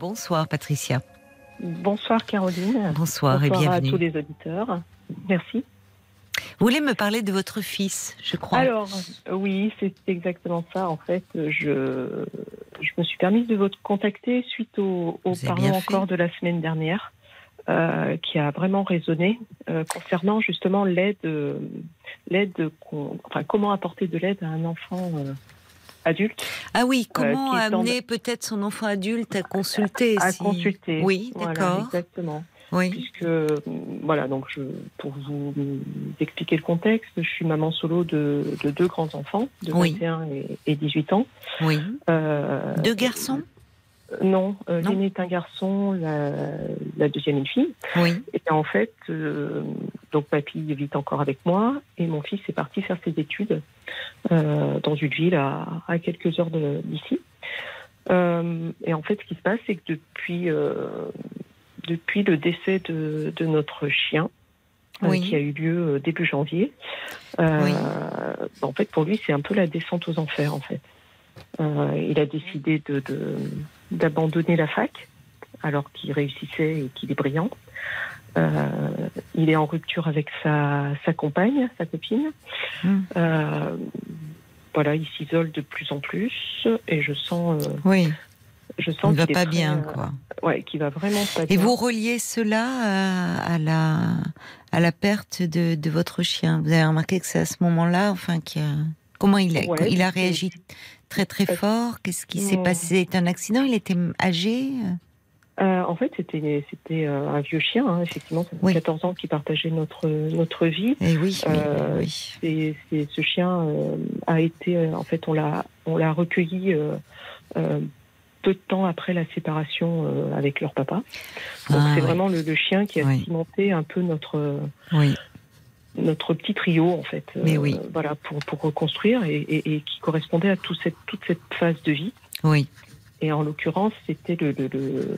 Bonsoir Patricia. Bonsoir Caroline. Bonsoir, et bienvenue. à tous les auditeurs. Merci. Vous voulez me parler de votre fils, je crois Alors, oui, c'est exactement ça. En fait, je, je me suis permise de vous contacter suite au, au parlant encore de la semaine dernière, euh, qui a vraiment résonné euh, concernant justement l'aide, l'aide, enfin, comment apporter de l'aide à un enfant euh, adulte. Ah oui, comment amener peut-être son enfant adulte à consulter À, consulter. Oui, d'accord. exactement. Oui. Puisque, voilà, donc je, pour vous expliquer le contexte, je suis maman solo de, deux grands-enfants, de 21 et, 18 ans. Oui. Euh, deux garçons? Non, euh, l'aîné est un garçon, la, deuxième une fille. Oui. Et en fait, euh, donc papy vit encore avec moi et mon fils est parti faire ses études dans une ville à, à quelques heures d'ici. et en fait, ce qui se passe, c'est que depuis depuis le décès de, notre chien, euh, qui a eu lieu euh, début janvier. Euh, en fait, pour lui, c'est un peu la descente aux enfers, en fait. il a décidé de, d'abandonner la fac, alors qu'il réussissait et qu'il est brillant. il est en rupture avec sa, sa compagne, sa copine. Hmm. voilà, il s'isole de plus en plus et je sens oui je sens qu'il va pas bien, euh, quoi. ouais, qui va vraiment pas Et vous reliez cela à, la à la perte de, de, votre chien? Vous avez remarqué que c'est à ce moment-là, enfin, qu'il a... comment il a, il a réagi? Très très fort. Qu'est-ce qui s'est passé? C'est un accident? Il était âgé? Euh, en fait, c'était c'était euh, un vieux chien, hein, effectivement, ça fait 14 ans qu'il partageait notre notre vie. Et oui, oui, Et, ce chien a été, en fait, on l'a on l'a recueilli peu de temps après la séparation euh, avec leur papa. Donc ah, c'est vraiment le, chien qui a cimenté un peu notre notre petit trio en fait. Mais oui. Euh, voilà pour, pour reconstruire et, et, qui correspondait à toute cette toute cette phase de vie. Oui. Et en l'occurrence, c'était le, le,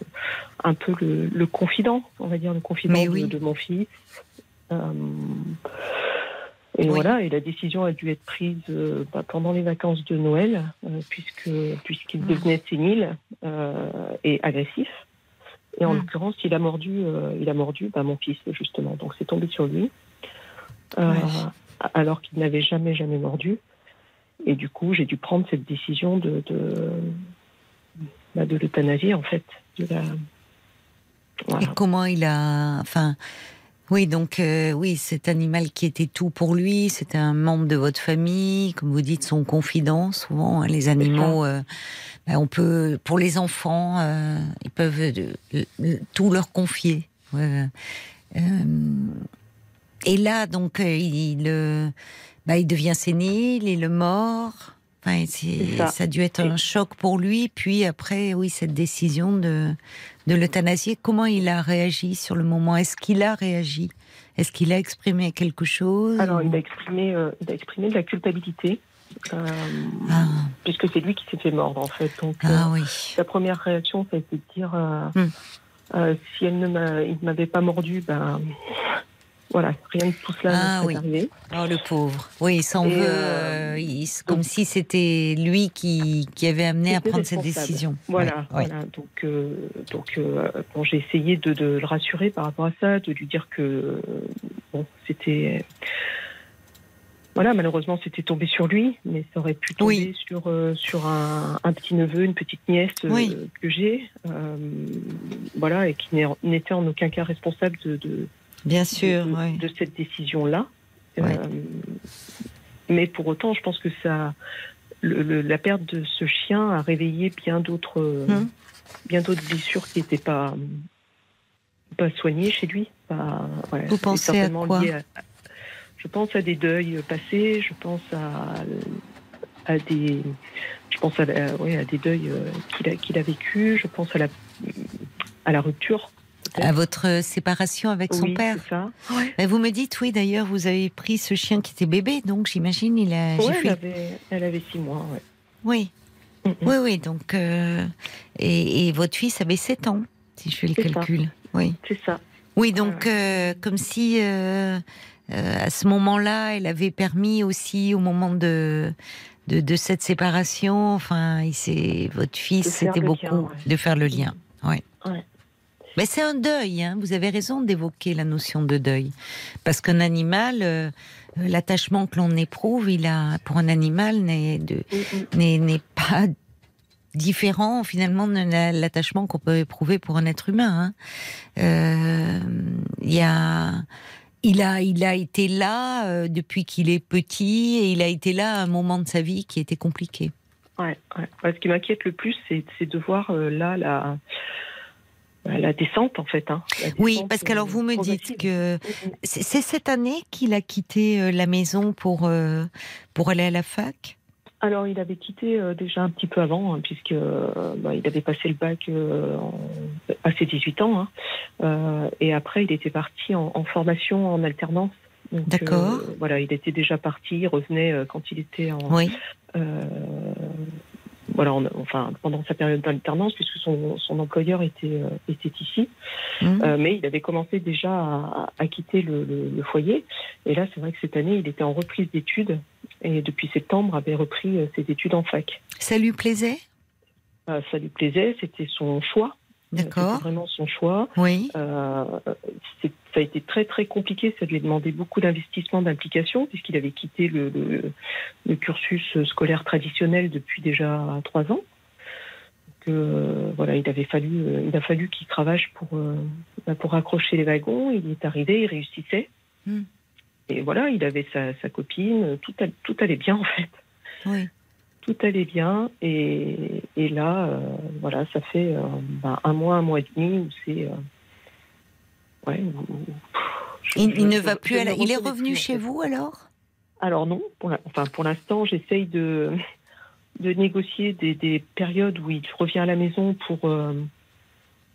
un peu le, confident, on va dire le confident de, de, mon fils. Euh, et voilà, et la décision a dû être prise euh, bah, pendant les vacances de Noël, puisque puisqu'il devenait sénile et agressif. Et en hmm. l'occurrence, il a mordu, il a mordu bah, mon fils justement. Donc c'est tombé sur lui, alors qu'il n'avait jamais jamais mordu. Et du coup, j'ai dû prendre cette décision de de, bah, de l'euthanasie en fait. De la... Et comment il a, enfin, oui, donc euh, oui, cet animal qui était tout pour lui, c'était un membre de votre famille, comme vous dites, son confident. Souvent, hein, les animaux, euh, ben, on peut, pour les enfants, euh, ils peuvent tout leur confier. Et là, donc, il, ben, il devient sénile, il est mort. Enfin, ça. ça. a dû être un choc pour lui. Puis après, oui, cette décision de, de l'euthanasier, comment il a réagi sur le moment? Est-ce qu'il a réagi? Est-ce qu'il a exprimé quelque chose Alors, il a exprimé, euh, il a exprimé de la culpabilité. Euh, ah. Puisque c'est lui qui s'est fait mordre en fait. Donc, ah, euh, oui. Sa première réaction, ça a été de dire hmm. si elle ne m'avait pas mordu, ben voilà, rien de tout cela ah, oui. arrivé. Oh, le pauvre. Oui, il s'en veut, euh, euh, comme si c'était lui qui, qui, avait amené à prendre cette décision. Voilà, voilà. Donc, euh, donc bon, j'ai essayé de, de, le rassurer par rapport à ça, de lui dire que bon, c'était. Voilà, malheureusement, c'était tombé sur lui, mais ça aurait pu tomber sur, sur un, un, petit neveu, une petite nièce que j'ai, voilà, et qui n'était en aucun cas responsable de, de Bien sûr, de, cette décision-là. Euh, mais pour autant, je pense que ça, la perte de ce chien a réveillé bien d'autres, hum. bien d'autres blessures qui n'étaient pas pas soignées chez lui. Vous pensez à quoi Je pense à des deuils passés. Je pense à, à des, je pense à, à des deuils euh, qu'il a, qu'il a vécu. Je pense à la à la rupture à votre séparation avec son père. Ça. vous me dites, oui, d'ailleurs, vous avez pris ce chien qui était bébé, donc j'imagine il a. Oui, elle, avait, elle avait six mois, Oui. Oui, oui, donc. Euh, et, votre fils avait 7 ans, si je fais le calcul. Oui. C'est ça. Oui, donc, euh, comme si. Euh, à ce moment-là, elle avait permis aussi, au moment de, de, cette séparation, enfin, votre fils, c'était beaucoup de faire le lien. Oui. Mais c'est un deuil, hein. vous avez raison d'évoquer la notion de deuil. Parce qu'un animal, euh, l'attachement que l'on éprouve, il a, pour un animal, n'est pas différent finalement de l'attachement qu'on peut éprouver pour un être humain. Hein. Euh, il a, été là euh, depuis qu'il est petit et il a été là à un moment de sa vie qui était compliqué. Ouais. Ce qui m'inquiète le plus, c'est de voir là la la descente en fait. Hein. oui, parce qu'alors vous me dites que c'est cette année qu'il a quitté euh, la maison pour, euh, pour aller à la fac? Alors, il avait quitté euh, déjà un petit peu avant, hein, puisque bah, il avait passé le bac à ses 18 ans. Hein. et après, il était parti en, formation en alternance. D'accord. voilà, il était déjà parti, il revenait quand il était en, oui voilà, enfin pendant sa période d'alternance, puisque son, son, employeur était, euh, était ici. Mmh. Euh, mais il avait commencé déjà à, à quitter le, le, foyer. Et là, c'est vrai que cette année, il était en reprise d'études et depuis septembre avait repris euh, ses études en fac. Ça lui plaisait? Ça lui plaisait, c'était son choix. D'accord. C'était vraiment son choix. Oui. Euh, ça a été très très compliqué. Ça lui a demandé beaucoup d'investissement, d'implication, puisqu'il avait quitté le, le, cursus scolaire traditionnel depuis déjà trois ans. Euh, voilà, il avait fallu, euh, il a fallu qu'il travaille pour euh, bah, pour accrocher les wagons. Il est arrivé, il réussissait. Hmm. Et voilà, il avait sa, sa copine. Tout, tout allait bien en fait. Oui tout allait bien et, et là, euh, voilà, ça fait euh, ben, un mois, un mois et demi où c'est. Euh, ouais, il, ne va plus. il est revenu chez vous alors? Alors non. Pour enfin, pour l'instant, j'essaye de de négocier des, des, périodes où il revient à la maison pour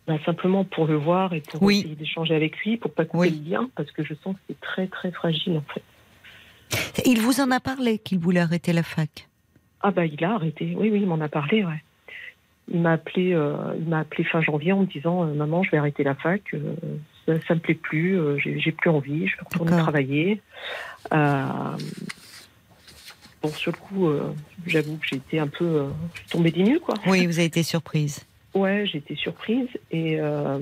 ben, simplement pour le voir et pour essayer d'échanger avec lui, pour pas couper le lien, parce que je sens que c'est très très fragile en fait. Il vous en a parlé qu'il voulait arrêter la fac? Ah bah il a arrêté. Oui, oui, il m'en a parlé, ouais. Il m'a appelé, euh, il m'a appelé fin janvier en me disant euh, maman, je vais arrêter la fac, euh, ça, ça me plaît plus, j'ai plus envie, je vais retourner travailler. bon, sur le coup, j'avoue que j'ai été un peu tombée des nues, quoi. Oui, vous avez été surprise. Ouais, été surprise et euh,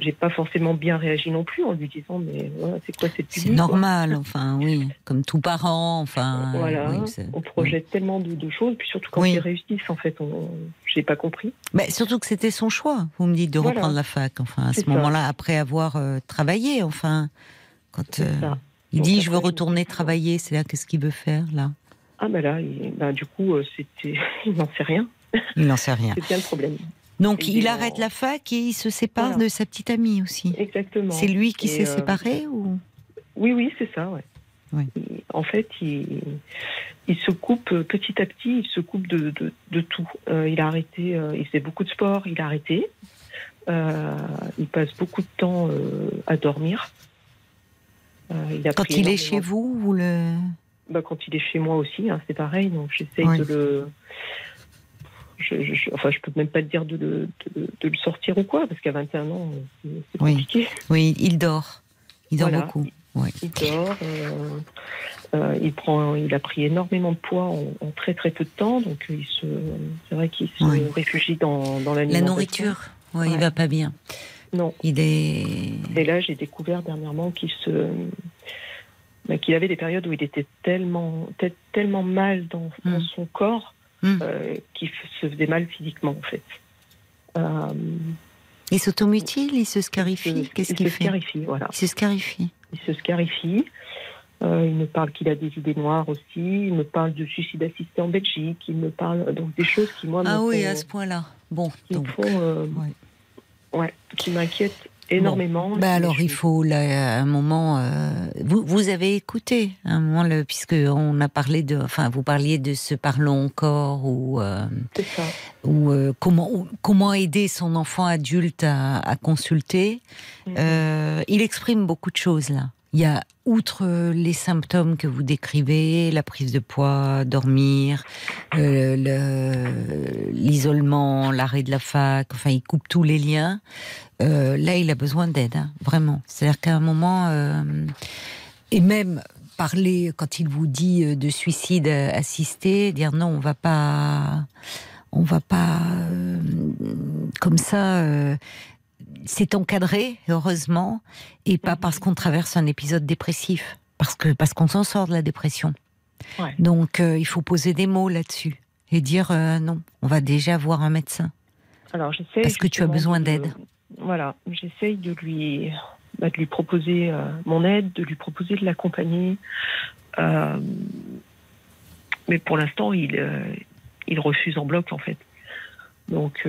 j'ai pas forcément bien réagi non plus en lui disant mais c'est quoi cette C'est normal, enfin oui, comme tout parent, enfin. Voilà, on projette tellement de, choses, puis surtout quand ils réussissent, en fait, on... j'ai pas compris. Mais surtout que c'était son choix. Vous me dites de reprendre la fac, enfin à ce moment-là, après avoir euh, travaillé, enfin, quand euh, il dit je veux retourner travailler, c'est là qu'est-ce qu'il veut faire là? Ah ben là, ben, du coup, c'était, il n'en sait rien. Il n'en sait rien. c'est bien le problème. Donc il arrête la fac et il se sépare de sa petite amie aussi. Exactement. C'est lui qui s'est euh, séparé ou? Oui, oui, c'est ça, ouais. En fait, il, il, se coupe euh, petit à petit, il se coupe de, de, tout. Euh, il a arrêté, il faisait beaucoup de sport, il a arrêté. il passe beaucoup de temps à dormir. Il a quand il est chez vous, vous le... Bah, quand il est chez moi aussi, hein, c'est pareil. Donc j'essaye de le je, je, enfin, je peux même pas te dire de, de, de, le sortir ou quoi, parce qu'à 21 ans, c'est compliqué. Oui. il dort. Il dort beaucoup. Il dort. Euh, euh, il prend, il a pris énormément de poids en, très très peu de temps, donc il se, c'est vrai qu'il se réfugie dans, dans la nourriture. Oui, il va pas bien. Non. Il est. Et là, j'ai découvert dernièrement qu'il se, bah, qu'il avait des périodes où il était tellement, tellement mal dans, dans hmm. son corps Hmm. Euh, qui se faisait mal physiquement en fait. Euh, il s'automutile, il se scarifie Qu'est-ce qu'il fait scarifie, voilà. Il se scarifie. Il se scarifie. Euh, il me parle qu'il a des idées noires aussi. Il me parle de suicide assisté en Belgique. Il me parle donc des choses qui moi ah oui à ce point-là. Bon, donc, ouais. qui m'inquiètent énormément. Bah alors il faut là, un moment. Euh, vous, vous avez écouté un moment le, puisque on a parlé de, enfin vous parliez de ce parlons encore ou euh, ou euh, comment comment aider son enfant adulte à, à consulter. Mm-hmm. il exprime beaucoup de choses là. Il y a, outre les symptômes que vous décrivez, la prise de poids, dormir, euh, l'isolement, l'arrêt de la fac, enfin, il coupe tous les liens. Euh, là, il a besoin d'aide, hein, vraiment. C'est-à-dire qu'à un moment, euh, et même parler, quand il vous dit de suicide assisté, dire non, on va pas on va pas comme ça. C'est encadré, heureusement, et pas parce qu'on traverse un épisode dépressif, parce que parce qu'on s'en sort de la dépression. Donc, il faut poser des mots là-dessus et dire non, on va déjà voir un médecin. Alors, j'essaie. Parce que tu as besoin d'aide. Voilà, j'essaye de lui bah, de lui proposer euh, mon aide, de lui proposer de l'accompagner. Euh, mais pour l'instant, il, euh, il refuse en bloc, en fait. Donc,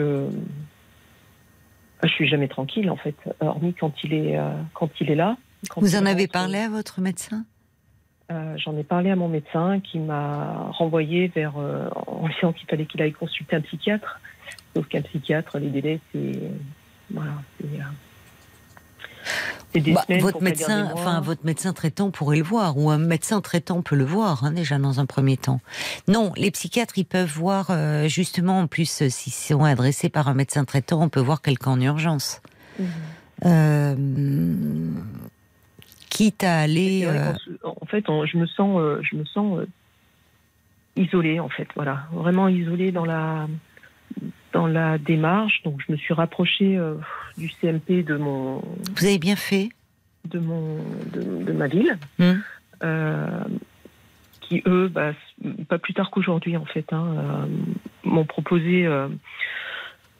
je suis jamais tranquille, en fait, hormis quand il est, quand il est là. Vous en avez parlé à votre médecin? J'en ai parlé à mon médecin qui m'a renvoyé vers, en disant qu'il fallait qu'il aille consulter un psychiatre. Sauf qu'un psychiatre, les délais, c'est. Voilà, c'est bah, votre médecin, enfin votre médecin traitant pourrait le voir, ou un médecin traitant peut le voir hein, déjà dans un premier temps. Non, les psychiatres ils peuvent voir euh, justement en plus euh, s'ils sont adressés par un médecin traitant, on peut voir quelqu'un en urgence. Mhm. Euh, quitte à aller. En fait, je me sens, je me sens isolée en fait, voilà, vraiment isolée dans la dans la démarche. Donc, je me suis rapprochée euh, du CMP de mon. Vous avez bien fait. De mon de, ma ville, hmm. euh, qui eux, bah, pas plus tard qu'aujourd'hui en fait, hein, euh, m'ont proposé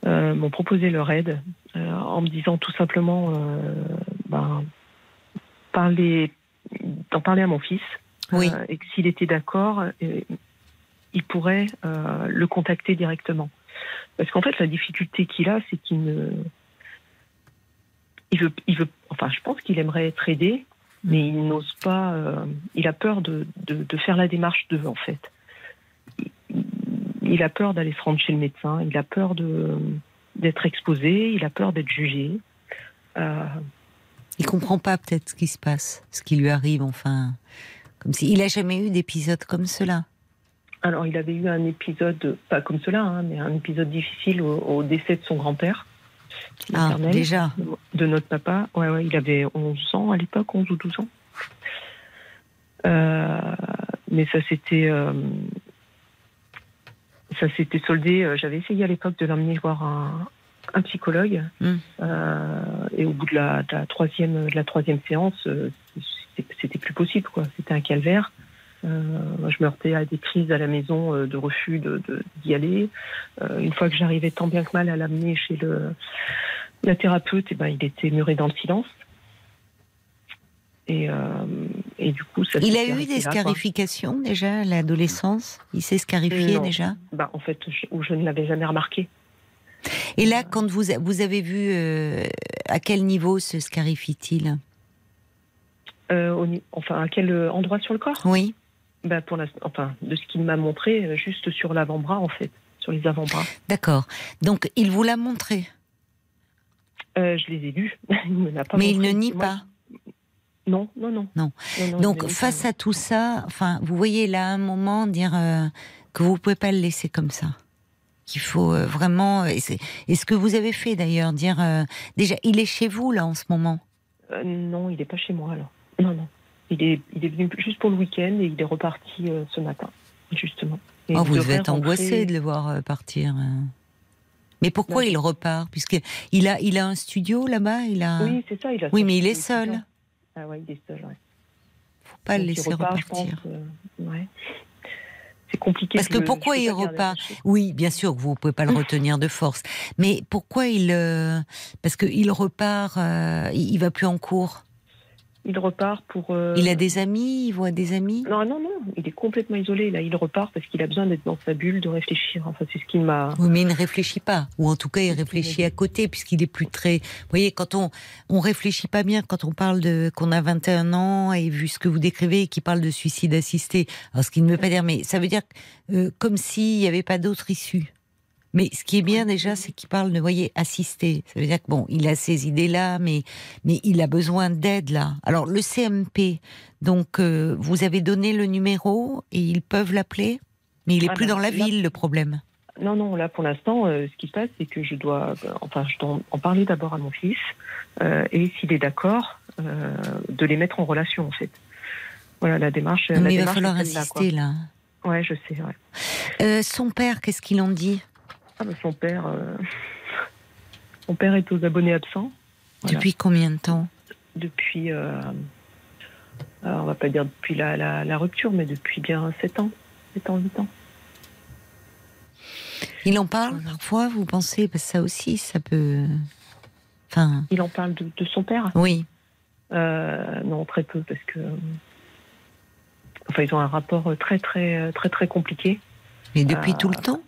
m'ont proposé leur aide en me disant tout simplement ben, parler d'en parler à mon fils. Oui. et que s'il était d'accord, il pourrait le contacter directement. Parce qu'en fait, la difficulté qu'il a, c'est qu'il ne. Il veut, enfin, je pense qu'il aimerait être aidé, mais il n'ose pas. Euh, il a peur de, faire la démarche de, en fait. Il a peur d'aller se rendre chez le médecin, il a peur d'être exposé, il a peur d'être jugé. Euh, il comprend pas peut-être ce qui se passe, ce qui lui arrive, enfin. Comme si. Il a jamais eu d'épisode comme cela. Alors, il avait eu un épisode, pas comme cela, hein, mais un épisode difficile au, décès de son grand-père. Ah, déjà De notre papa. Ouais, ouais, il avait 11 ans à l'époque, 11 ou 12 ans. Euh, mais ça s'était. Euh, ça s'était soldé. Euh, j'avais essayé à l'époque de l'emmener voir un, psychologue. Hmm. et au bout de la, de la, troisième, de la troisième séance, c'était plus possible, quoi. C'était un calvaire. Euh, je me heurtais à des crises à la maison euh, de refus d'y de, aller. Euh, une fois que j'arrivais tant bien que mal à l'amener chez le, la thérapeute, et eh ben, il était muré dans le silence. Et, et, du coup, ça Il a eu des scarifications déjà à l'adolescence? Il s'est scarifié déjà? Bah, En fait, je, je ne l'avais jamais remarqué. Et là, quand vous, vous avez vu à quel niveau se scarifie-t-il? Enfin, à quel endroit sur le corps? Oui. Bah, pour enfin, de ce qu'il m'a montré, euh, juste sur l'avant-bras, en fait, sur les avant-bras. D'accord. Donc, il vous l'a montré? Euh, Je les ai lus. il Mais il ne nie pas? Non, non, non. Non. Donc, face à tout ça, enfin, vous voyez là un moment dire euh, que vous pouvez pas le laisser comme ça. Qu'il faut vraiment. Et, ce que vous avez fait d'ailleurs, dire déjà, il est chez vous là en ce moment? non, il n'est pas chez moi alors. Non, non. Il est, il est venu juste pour le week-end et il est reparti euh, ce matin, justement. oh, vous devez être angoissé de le voir euh, partir. Hein. Mais pourquoi il repart? Puisque il a, il a un studio là-bas. Il a. Oui, c'est ça. Il a oui, mais il est seul. Ah ouais, il est seul. Ouais. Faut pas le laisser repartir. Euh, ouais. C'est compliqué. Parce que pourquoi il repart Oui, bien sûr que vous ne pouvez pas le retenir de force. Mais pourquoi il Parce qu'il repart, il, il va plus en cours il repart pour. Euh, il a des amis, il voit des amis? Non, non, non, il est complètement isolé. Là, il repart parce qu'il a besoin d'être dans sa bulle, de réfléchir. Enfin, c'est ce qui m'a. Oui, mais il ne réfléchit pas, ou en tout cas, il réfléchit à côté, puisqu'il est plus très. Vous voyez, quand on on réfléchit pas bien, quand on parle de qu'on a 21 ans et vu ce que vous décrivez, qui parle de suicide assisté. Alors, ce qui ne veut pas dire, mais ça veut dire euh, comme s'il n'y avait pas d'autre issue. Mais ce qui est bien déjà, c'est qu'il parle de, voyez, assister. Ça veut dire que bon, il a ces idées-là, mais, mais il a besoin d'aide là. Alors le CMP, donc euh, vous avez donné le numéro et ils peuvent l'appeler, mais il est ah plus dans la ville le problème. Non, non, là pour l'instant, euh, ce qui se passe, c'est que je dois, euh, enfin, je dois en parler d'abord à mon fils et s'il est d'accord, de les mettre en relation en fait. Voilà la démarche. mais il va falloir insister là. là. Ouais, je sais. Ouais. son père, qu'est-ce qu'il en dit? Ah bah, Son père, son père est aux abonnés absents. Depuis combien de temps? Depuis, on va pas dire depuis la, la, rupture, mais depuis bien 7 ans, 7 ans, 8 ans. Il en parle parfois, vous pensez? Parce que ça aussi, ça peut. Enfin. Il en parle de, son père? Oui. Euh, non, très peu, parce que. Enfin, ils ont un rapport très, très, très, très compliqué. Mais depuis tout le euh, temps?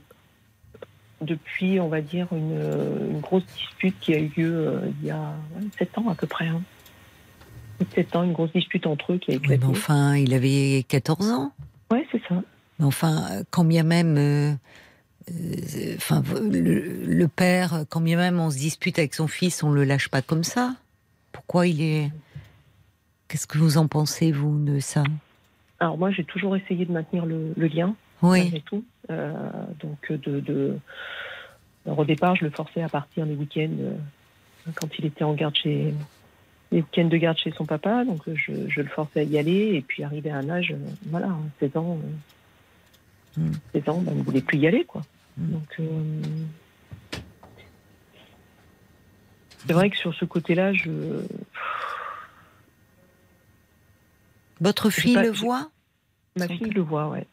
Depuis, on va dire, une, grosse dispute qui a eu lieu euh, il y a 7 ans à peu près. Hein. 7 ans, une grosse dispute entre eux qui a éclaté. mais enfin, il avait 14 ans. Oui, c'est ça. Mais enfin, quand bien même euh, enfin, le, père, quand bien même on se dispute avec son fils, on le lâche pas comme ça? Pourquoi il est Qu'est-ce que vous en pensez vous de ça? Alors moi, j'ai toujours essayé de maintenir le, lien. Oui. Tout. Euh, donc de, de, au départ, je le forçais à partir les week-ends euh, quand il était en garde chez les week-ends de garde chez son papa. Donc je, le forçais à y aller et puis arrivé à un âge, voilà, 16 ans. 16 ans, ben, il ne voulait plus y aller, quoi. Donc, euh, c'est vrai que sur ce côté-là, je. Votre fille le voit? Ma fille le voit, ouais.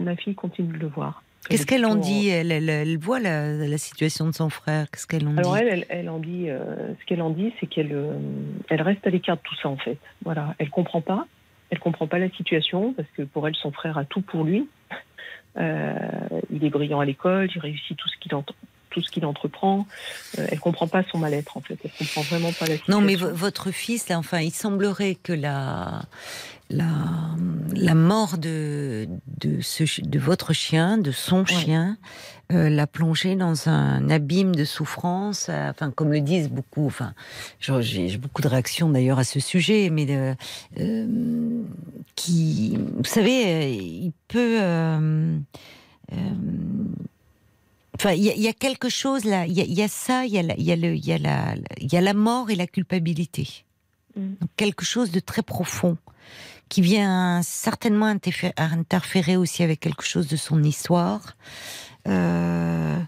Ma fille continue de le voir. Qu'est-ce qu'elle en dit elle, elle, voit la, situation de son frère. Qu'est-ce qu'elle en Alors dit elle, elle, en dit, euh, ce qu'elle en dit, c'est qu'elle, euh, elle reste à l'écart de tout ça en fait. Voilà, elle comprend pas, elle comprend pas la situation parce que pour elle, son frère a tout pour lui. Euh, il est brillant à l'école, il réussit tout ce qu'il entend tout ce qu'il entreprend. Euh, elle comprend pas son mal-être en fait. Elle comprend vraiment pas la situation. Non, mais votre fils, là, enfin, il semblerait que la la, la mort de de, ce, de votre chien, de son chien, euh, l'a plongé dans un abîme de souffrance. Euh, enfin, comme le disent beaucoup. Enfin, j'ai beaucoup de réactions d'ailleurs à ce sujet, mais de, euh, qui, vous savez, il peut. Enfin, il y, a quelque chose là. Il y, a ça. Il y a, la, y, a le, y, a la, y a la mort et la culpabilité. Mm. Donc, quelque chose de très profond qui vient certainement interférer aussi avec quelque chose de son histoire. Euh,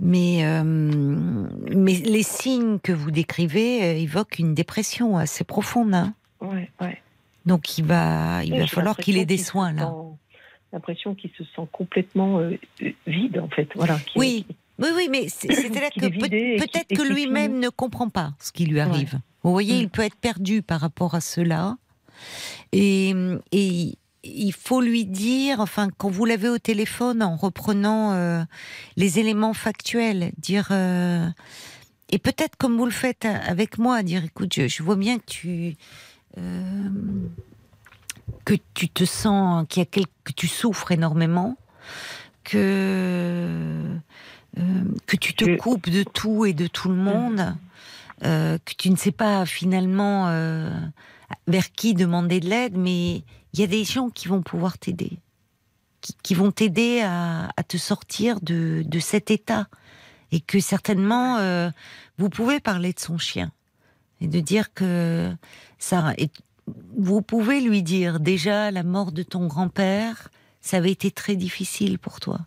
mais, euh, mais les signes que vous décrivez euh, évoquent une dépression assez profonde. Hein. ouais, ouais. Donc il va, il va falloir qu'il ait des soins là. L'impression qu'il se sent complètement vide en fait. Voilà. Oui. Oui, oui, mais c'est-à-dire que peut-être que lui-même ne comprend pas ce qui lui arrive. Vous voyez, mm. il peut être perdu par rapport à cela. Et, et il faut lui dire, enfin, quand vous l'avez au téléphone, en reprenant euh, les éléments factuels, dire, euh, et peut-être comme vous le faites avec moi, dire, écoute, je, vois bien que tu, euh, que tu te sens, qu'il y a que tu souffres énormément, que que tu te coupes de tout et de tout le monde, que tu ne sais pas finalement vers qui demander de l'aide, mais il y a des gens qui vont pouvoir t'aider, qui, vont t'aider à, te sortir de, cet état. Et que certainement, euh, vous pouvez parler de son chien. Et de dire que ça. vous pouvez lui dire déjà la mort de ton grand-père, ça avait été très difficile pour toi.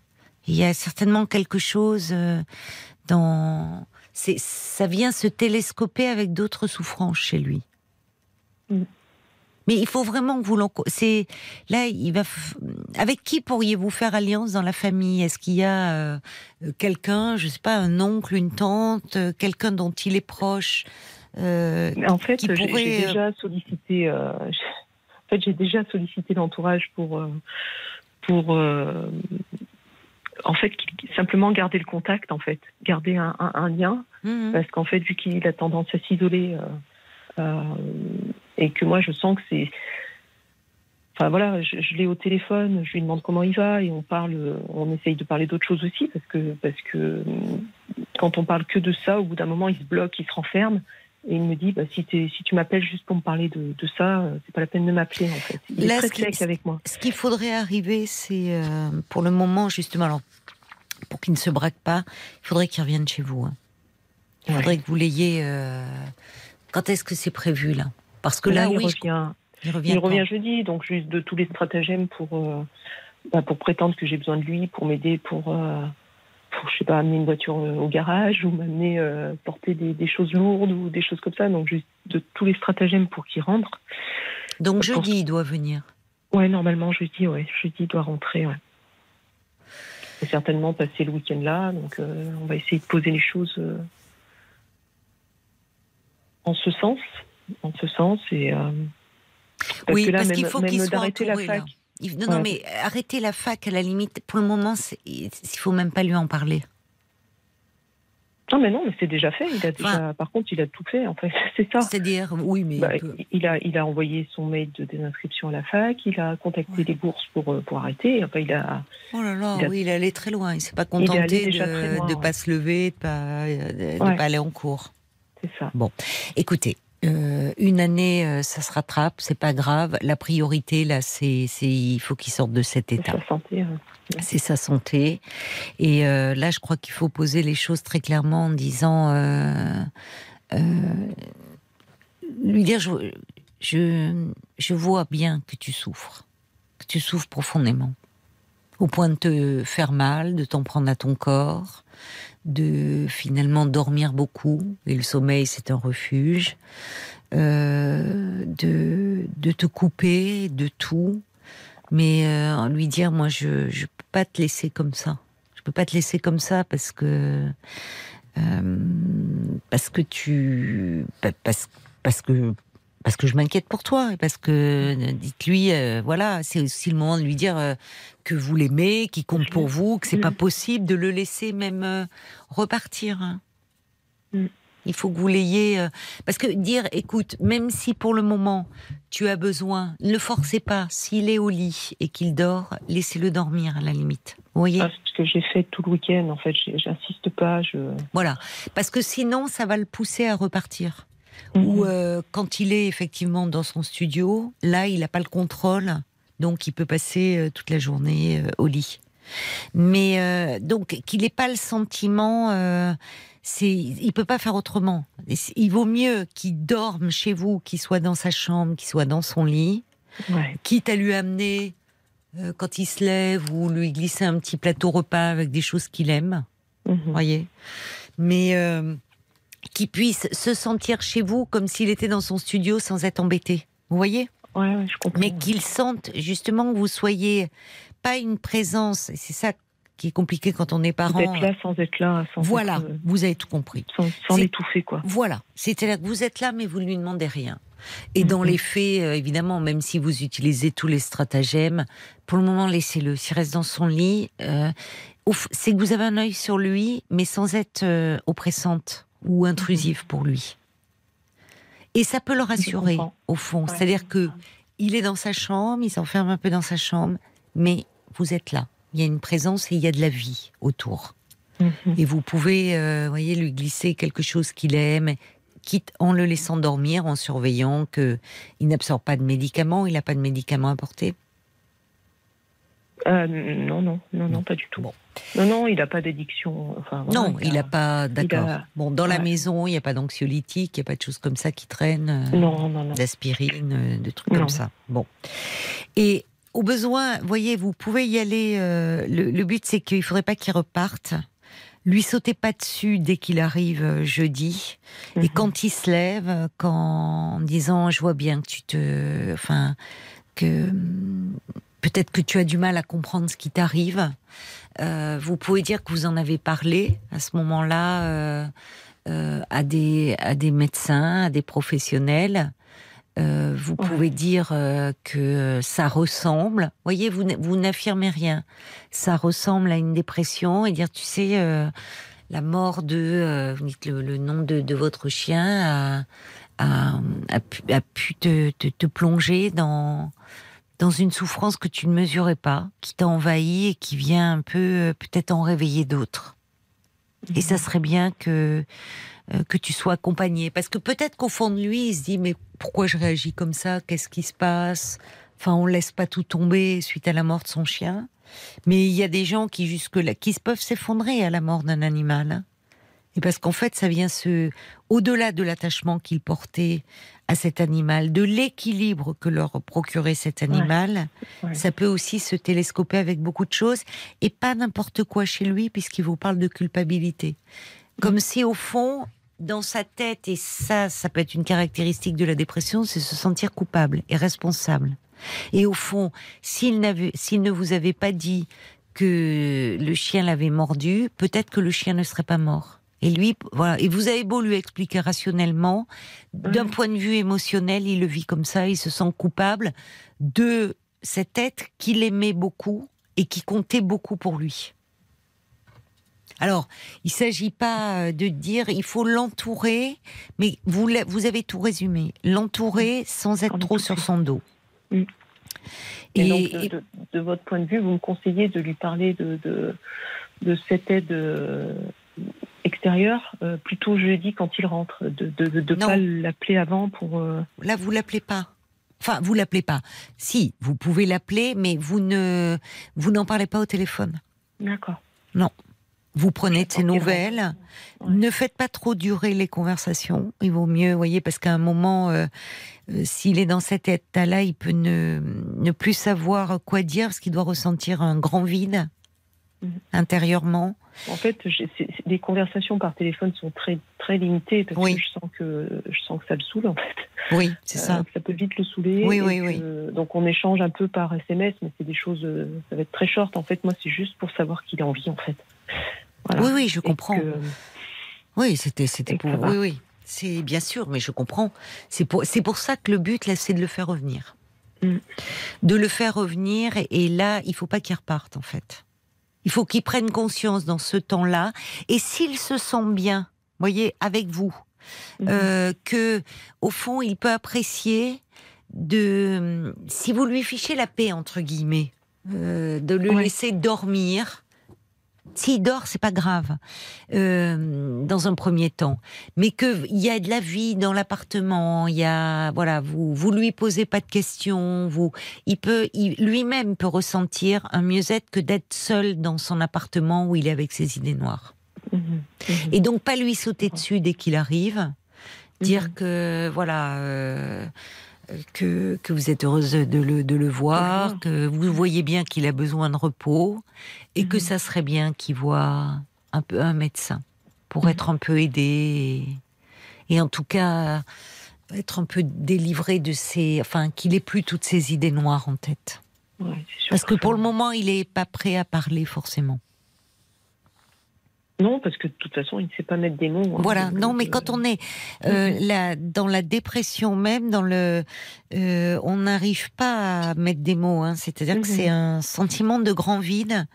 Il y a certainement quelque chose euh, dans. Ça vient se télescoper avec d'autres souffrances chez lui. Mm. Mais il faut vraiment que vous c'est là il va avec qui pourriez-vous faire alliance dans la famille? Est-ce qu'il y a euh, quelqu'un, je sais pas, un oncle, une tante, euh, quelqu'un dont il est proche euh, En fait, j'ai déjà sollicité. en fait, j'ai déjà sollicité l'entourage pour pour en fait simplement garder le contact, en fait, garder un, lien, mmh. parce qu'en fait, vu qu'il a tendance à s'isoler et que moi je sens que c'est Enfin voilà, je, l'ai au téléphone, je lui demande comment il va et on parle, on essaye de parler d'autres choses aussi parce que parce que quand on parle que de ça, au bout d'un moment il se bloque, il se renferme et il me dit bah, si, si tu m'appelles juste pour me parler de, de ça, c'est pas la peine de m'appeler en fait. Il est très sec avec moi. Ce qu'il faudrait arriver, c'est euh, pour le moment justement, alors pour qu'il ne se braque pas, il faudrait qu'il revienne chez vous. Hein. Il faudrait que vous l'ayez. Euh, quand est-ce que c'est prévu là? Parce que là, il, revient, il revient. jeudi, donc juste de tous les stratagèmes pour, euh, bah, pour prétendre que j'ai besoin de lui, pour m'aider, pour, euh, je sais pas, amener une voiture au garage ou m'amener porter des, choses lourdes ou des choses comme ça. Donc, juste de tous les stratagèmes pour qu'il rentre. Donc, jeudi, il doit venir Ouais, normalement, jeudi, ouais. Jeudi, il doit rentrer, ouais. Et certainement passer le week-end là. Donc, on va essayer de poser les choses en ce sens. En ce sens. Et. Parce oui, que là, parce qu'il faut qu'il soit entouré, la fac. Non, non, mais arrêter la fac, à la limite, pour le moment, il faut même pas lui en parler. Non, mais non, mais c'est déjà fait. Il a déjà, par contre, il a tout fait, en fait. C'est ça. C'est-à-dire, oui, mais. Bah, il, a, il a envoyé son mail de désinscription à la fac, il a contacté les bourses pour, euh, pour arrêter. Enfin, il a. Oh là là, oui, il est allé très loin. Il s'est pas contenté de ne pas se lever, de ne pas, pas aller en cours. C'est ça. Bon, écoutez, euh, une année, euh, ça se rattrape, c'est pas grave. La priorité, là, c'est, il faut qu'il sorte de cet état. C'est sa santé. C'est sa santé. Et euh, là, je crois qu'il faut poser les choses très clairement en disant, lui dire, je, je, je vois bien que tu souffres, que tu souffres profondément, au point de te faire mal, de t'en prendre à ton corps, de finalement dormir beaucoup, et le sommeil c'est un refuge, euh, de, de te couper de tout, mais euh, lui dire moi je ne peux pas te laisser comme ça, je peux pas te laisser comme ça parce que euh, parce que tu parce, parce que parce que je m'inquiète pour toi et parce que dites-lui euh, voilà c'est aussi le moment de lui dire euh, que vous l'aimez qu'il compte pour vous que c'est pas mm. possible de le laisser même euh, repartir hein. mm. il faut que vous l'ayez parce que dire écoute même si pour le moment tu as besoin ne le forcez pas s'il est au lit et qu'il dort laissez-le dormir à la limite vous voyez? Ah, ce que j'ai fait tout le week-end en fait j'insiste pas je voilà parce que sinon ça va le pousser à repartir ou mhm. euh, quand il est effectivement dans son studio, là, il n'a pas le contrôle, donc il peut passer euh, toute la journée euh, au lit. Mais donc qu'il n'ait pas le sentiment, c'est, il peut pas faire autrement. Il vaut mieux qu'il dorme chez vous, qu'il soit dans sa chambre, qu'il soit dans son lit, quitte à lui amener quand il se lève ou lui glisser un petit plateau repas avec des choses qu'il aime. Mhm. Voyez? Mais qui puisse se sentir chez vous comme s'il était dans son studio sans être embêté. Vous voyez ouais, je comprends. Mais qu'il sente justement que vous soyez pas une présence, et c'est ça qui est compliqué quand on est parent. Vous êtes là sans être là. Sans voilà, euh, vous avez tout compris. Sans, l'étouffer, quoi. Voilà, c'est-à-dire que vous êtes là, mais vous ne lui demandez rien. Et dans mhm. les faits, euh, évidemment, même si vous utilisez tous les stratagèmes, pour le moment, laissez-le. S'il reste dans son lit, euh, c'est que vous avez un œil sur lui, mais sans être oppressante ou intrusif pour lui. Et ça peut le rassurer, au fond. C'est-à-dire que il est dans sa chambre, il s'enferme un peu dans sa chambre, mais vous êtes là. Il y a une présence et il y a de la vie autour. Mhm. Et vous pouvez, euh, voyez, lui glisser quelque chose qu'il aime, quitte en le laissant dormir, en surveillant qu'il n'absorbe pas de médicaments. Il n'a pas de médicaments à porter. Euh, non, non, non, non, pas du tout. Non, non, il n'a pas d'addiction. non, il n'a pas. D'accord. Bon, dans la maison, il n'y a pas d'anxiolytique, il n'y a pas de choses comme ça qui traînent. Euh, non, non, non. D'aspirine, euh, de trucs comme ça. Bon. Et au besoin, voyez, vous pouvez y aller. le, but, c'est qu'il ne faudrait pas qu'il reparte. Lui sautez pas dessus dès qu'il arrive jeudi. Et mhm. quand il se lève, quand, en disant, je vois bien que tu te. Enfin, que peut-être que tu as du mal à comprendre ce qui t'arrive. Euh, vous pouvez dire que vous en avez parlé à ce moment-là euh, euh, à, des, à des médecins, à des professionnels. vous pouvez dire que ça ressemble. Voyez, vous, vous n'affirmez rien. Ça ressemble à une dépression et dire, tu sais, la mort de, vous dites le, nom de, de, votre chien a, a, pu, a pu te, te, te, plonger dans dans une souffrance que tu ne mesurais pas, qui t'a envahi et qui vient un peu euh, peut-être en réveiller d'autres. Et ça serait bien que euh, que tu sois accompagné, parce que peut-être qu'au fond de lui, il se dit mais pourquoi je réagis comme ça? Qu'est-ce qui se passe? Enfin, on laisse pas tout tomber suite à la mort de son chien. Mais il y a des gens qui jusque là, qui peuvent s'effondrer à la mort d'un animal. Hein. Et parce qu'en fait, ça vient se, au-delà de l'attachement qu'il portait à cet animal, de l'équilibre que leur procurait cet animal, ça peut aussi se télescoper avec beaucoup de choses et pas n'importe quoi chez lui puisqu'il vous parle de culpabilité. Comme si au fond, dans sa tête, et ça, ça peut être une caractéristique de la dépression, c'est se sentir coupable et responsable. Et au fond, s'il, s'il ne vous avait pas dit que le chien l'avait mordu, peut-être que le chien ne serait pas mort. Et lui, voilà. Et vous avez beau lui expliquer rationnellement, d'un point de vue émotionnel, il le vit comme ça, il se sent coupable de cet être qu'il aimait beaucoup et qui comptait beaucoup pour lui. Alors, il ne s'agit pas de dire il faut l'entourer, mais vous, vous avez tout résumé. L'entourer sans être trop sur son dos. Et, donc, de, votre point de vue, vous me conseillez de lui parler de, de, cette aide extérieure euh, plutôt jeudi quand il rentre, de ne pas l'appeler avant pour. Euh, Là, vous l'appelez pas. Enfin, vous l'appelez pas. Si, vous pouvez l'appeler, mais vous ne vous n'en parlez pas au téléphone. D'accord. Non. Vous prenez de ses nouvelles. Ne faites pas trop durer les conversations. Il vaut mieux, vous voyez, parce qu'à un moment, euh, euh, s'il est dans cet état-là, il peut ne, ne, plus savoir quoi dire, parce qu'il doit ressentir un grand vide mhm. intérieurement. En fait, les conversations par téléphone sont très très limitées parce que je sens que je sens que ça le saoule en fait. Oui, c'est ça. Euh, ça peut vite le saouler. Oui, oui, oui. donc on échange un peu par SMS, mais c'est des choses, ça va être très short. En fait, moi, c'est juste pour savoir qu'il a envie en fait. Oui, oui, je comprends. Oui, c'était, c'était pour. Oui, oui, c'est bien sûr, mais je comprends. C'est pour, c'est pour ça que le but là, c'est de le faire revenir, mm. de le faire revenir. Et, là, il faut pas qu'il reparte en fait. Il faut qu'il prenne conscience dans ce temps-là. Et s'il se sent bien, voyez, avec vous, mm. euh, que au fond, il peut apprécier de, si vous lui fichez la paix entre guillemets, euh, de le laisser dormir s'il dort, c'est pas grave, euh, dans un premier temps. Mais qu'il y a de la vie dans l'appartement, il y a, voilà, vous, vous lui posez pas de questions, vous, il peut, lui-même peut ressentir un mieux-être que d'être seul dans son appartement où il est avec ses idées noires. Mmh mmh Et donc pas lui sauter dessus dès qu'il arrive, dire mmh que, voilà, euh, que, que, vous êtes heureuse de le, de le voir, que vous voyez bien qu'il a besoin de repos et que mhm. ça serait bien qu'il voit un peu un médecin pour mhm. être un peu aidé et, en tout cas être un peu délivré de ses, enfin qu'il ait plus toutes ces idées noires en tête. Parce que pour le moment, il n'est pas prêt à parler forcément. Non, parce que de toute façon, il ne sait pas mettre des mots. Hein. voilà, non, mais quand on est euh, mhm. dans la dépression même, dans le, euh, on n'arrive pas à mettre des mots. Hein. C'est-à-dire que c'est mhm. un sentiment de grand vide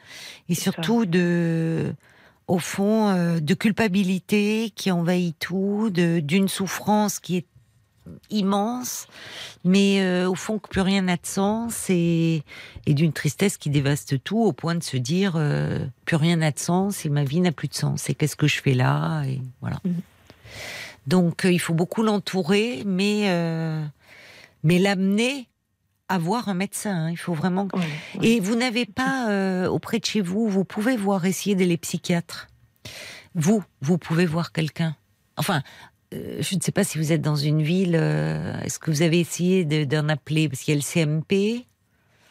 et surtout de, au fond, euh, de culpabilité qui envahit tout, d'une souffrance qui est immense, mais euh, au fond que plus rien n'a de sens et, d'une tristesse qui dévaste tout au point de se dire euh, plus rien n'a de sens et ma vie n'a plus de sens et qu'est-ce que je fais là? Et voilà. Mm. Donc euh, il faut beaucoup l'entourer, mais mais l'amener à voir un médecin. Hein. Il faut vraiment. Et vous n'avez pas auprès de chez vous, vous pouvez voir essayer des psychiatres. Vous, vous pouvez voir quelqu'un. Enfin, je ne sais pas si vous êtes dans une ville. Euh, est-ce que vous avez essayé d'en appeler Parce qu'il y a le CMP.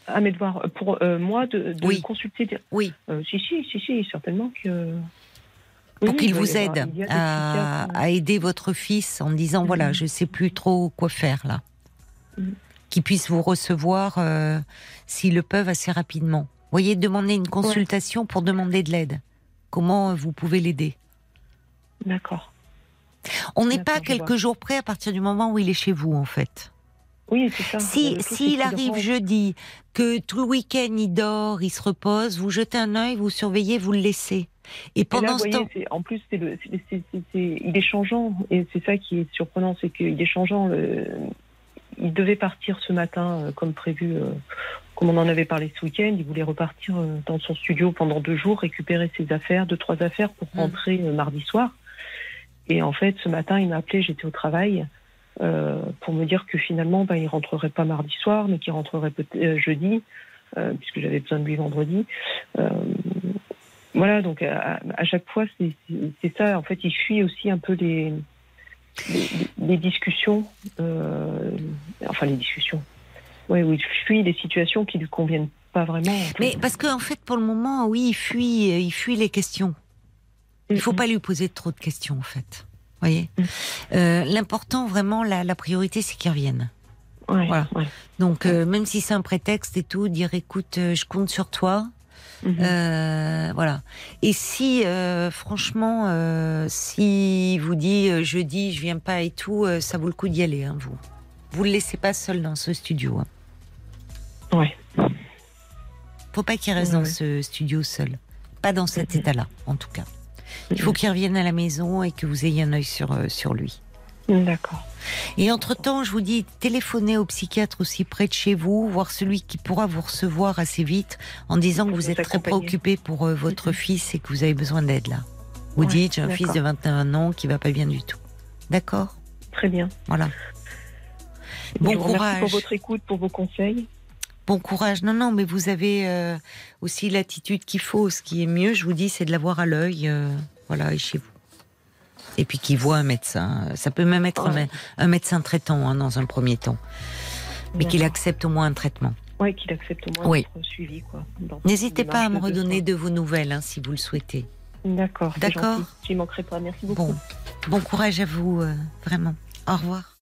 Ah, mais de voir, pour euh, moi, de, consulter. Oui. si, si, si, si, certainement que. Pour qu'il vous aide à, aider votre fils en disant voilà, mm-hmm. je ne sais plus trop quoi faire là. Mm-hmm. Qu'il puisse vous recevoir s'ils le peuvent assez rapidement. Vous voyez, demander une consultation pour demander de l'aide. Comment vous pouvez l'aider? D'accord. On n'est pas quelques jours près à partir du moment où il est chez vous, en fait. Oui, c'est ça. Si s'il arrive jeudi, que tout le week-end il dort, il se repose, vous jetez un œil, vous surveillez, vous le laissez. Et pendant ce temps, en plus, c'est il est changeant et c'est ça qui est surprenant, c'est qu'il est changeant. il devait partir ce matin euh, comme prévu, euh, comme on en avait parlé ce week-end. Il voulait repartir euh, dans son studio pendant deux jours, récupérer ses affaires, deux trois affaires pour mmh. rentrer mardi soir. Et en fait, ce matin, il m'a appelé, j'étais au travail, euh, pour me dire que finalement, ben, il rentrerait pas mardi soir, mais qu'il rentrerait peut-être euh, jeudi, euh, puisque j'avais besoin de lui vendredi. voilà, donc à, chaque fois, c'est ça. En fait, il fuit aussi un peu les, discussions, enfin les discussions. Oui, oui, il fuit les situations qui lui conviennent pas vraiment. Mais parce qu'en en fait, pour le moment, oui, il fuit, il fuit les questions. Il ne faut pas lui poser trop de questions, en fait. Voyez. Mm. Euh, l'important, vraiment, la, priorité, c'est qu'il revienne. voilà. Donc, euh, même si c'est un prétexte et tout, dire écoute, je compte sur toi. Mhm. Euh, voilà. Et si, euh, franchement, euh, si vous dit jeudi, je viens pas et tout, ça vaut le coup d'y aller, hein, vous. Vous le laissez pas seul dans ce studio. Hein. Ouais. Faut pas qu'il reste dans ce studio seul. Pas dans cet mhm. état-là, en tout cas. Il faut qu'il revienne à la maison et que vous ayez un œil sur, sur lui. D'accord. Et entre-temps, je vous dis, téléphonez au psychiatre aussi près de chez vous, voir celui qui pourra vous recevoir assez vite en disant que vous êtes très préoccupé pour euh, votre mhm. fils et que vous avez besoin d'aide là. Vous dites, j'ai un fils de 21 ans qui va pas bien du tout. D'accord? Très bien. Voilà. Bon courage. pour votre écoute, pour vos conseils. Bon courage. Non, non, mais vous avez euh, aussi l'attitude qu'il faut. Ce qui est mieux, je vous dis, c'est de l'avoir à l'œil. Euh, voilà, et chez vous et puis qui voit un médecin. Ça peut même être un, médecin traitant hein, dans un premier temps, mais qu'il accepte au moins un traitement. Oui, qu'il accepte au moins un suivi. N'hésitez pas à me redonner de, vos nouvelles hein, si vous le souhaitez. D'accord. D'accord. Je manquerai pas. Merci beaucoup. Bon, bon courage à vous, euh, vraiment. Au revoir.